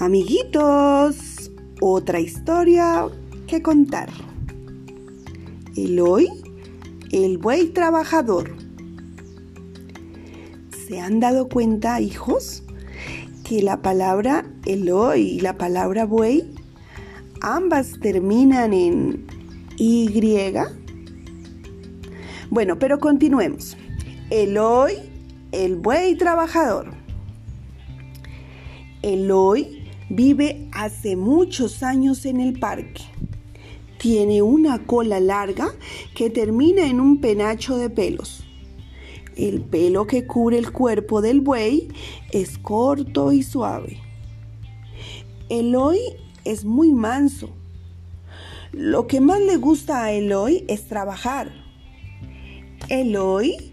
Amiguitos, otra historia que contar. Eloy, el buey trabajador. ¿Se han dado cuenta, hijos, que la palabra Eloy y la palabra buey ambas terminan en Y? Bueno, pero continuemos. Eloy, el buey trabajador. Eloy Vive hace muchos años en el parque. Tiene una cola larga que termina en un penacho de pelos. El pelo que cubre el cuerpo del buey es corto y suave. Eloy es muy manso. Lo que más le gusta a Eloy es trabajar. Eloy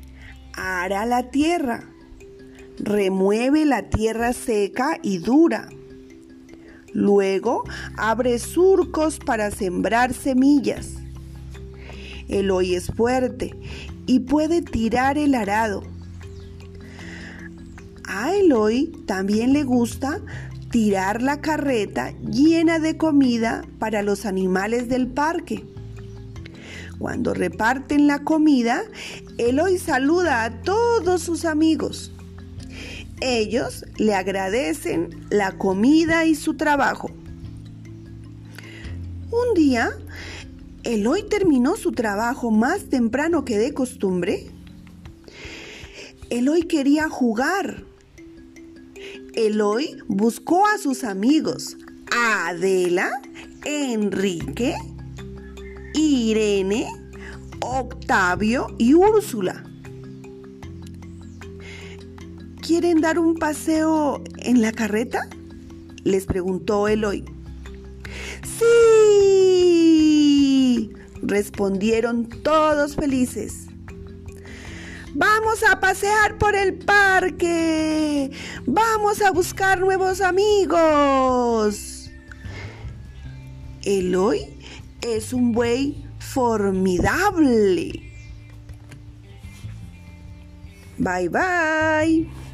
ara la tierra, remueve la tierra seca y dura Luego abre surcos para sembrar semillas. Eloy es fuerte y puede tirar el arado. A Eloy también le gusta tirar la carreta llena de comida para los animales del parque. Cuando reparten la comida, Eloy saluda a todos sus amigos. Ellos le agradecen la comida y su trabajo. Un día, Eloy terminó su trabajo más temprano que de costumbre. Eloy quería jugar. Eloy buscó a sus amigos, Adela, Enrique, Irene, Octavio y Úrsula. ¿Quieren dar un paseo en la carreta? Les preguntó Eloy. Sí, respondieron todos felices. Vamos a pasear por el parque. Vamos a buscar nuevos amigos. Eloy es un buey formidable. Bye bye.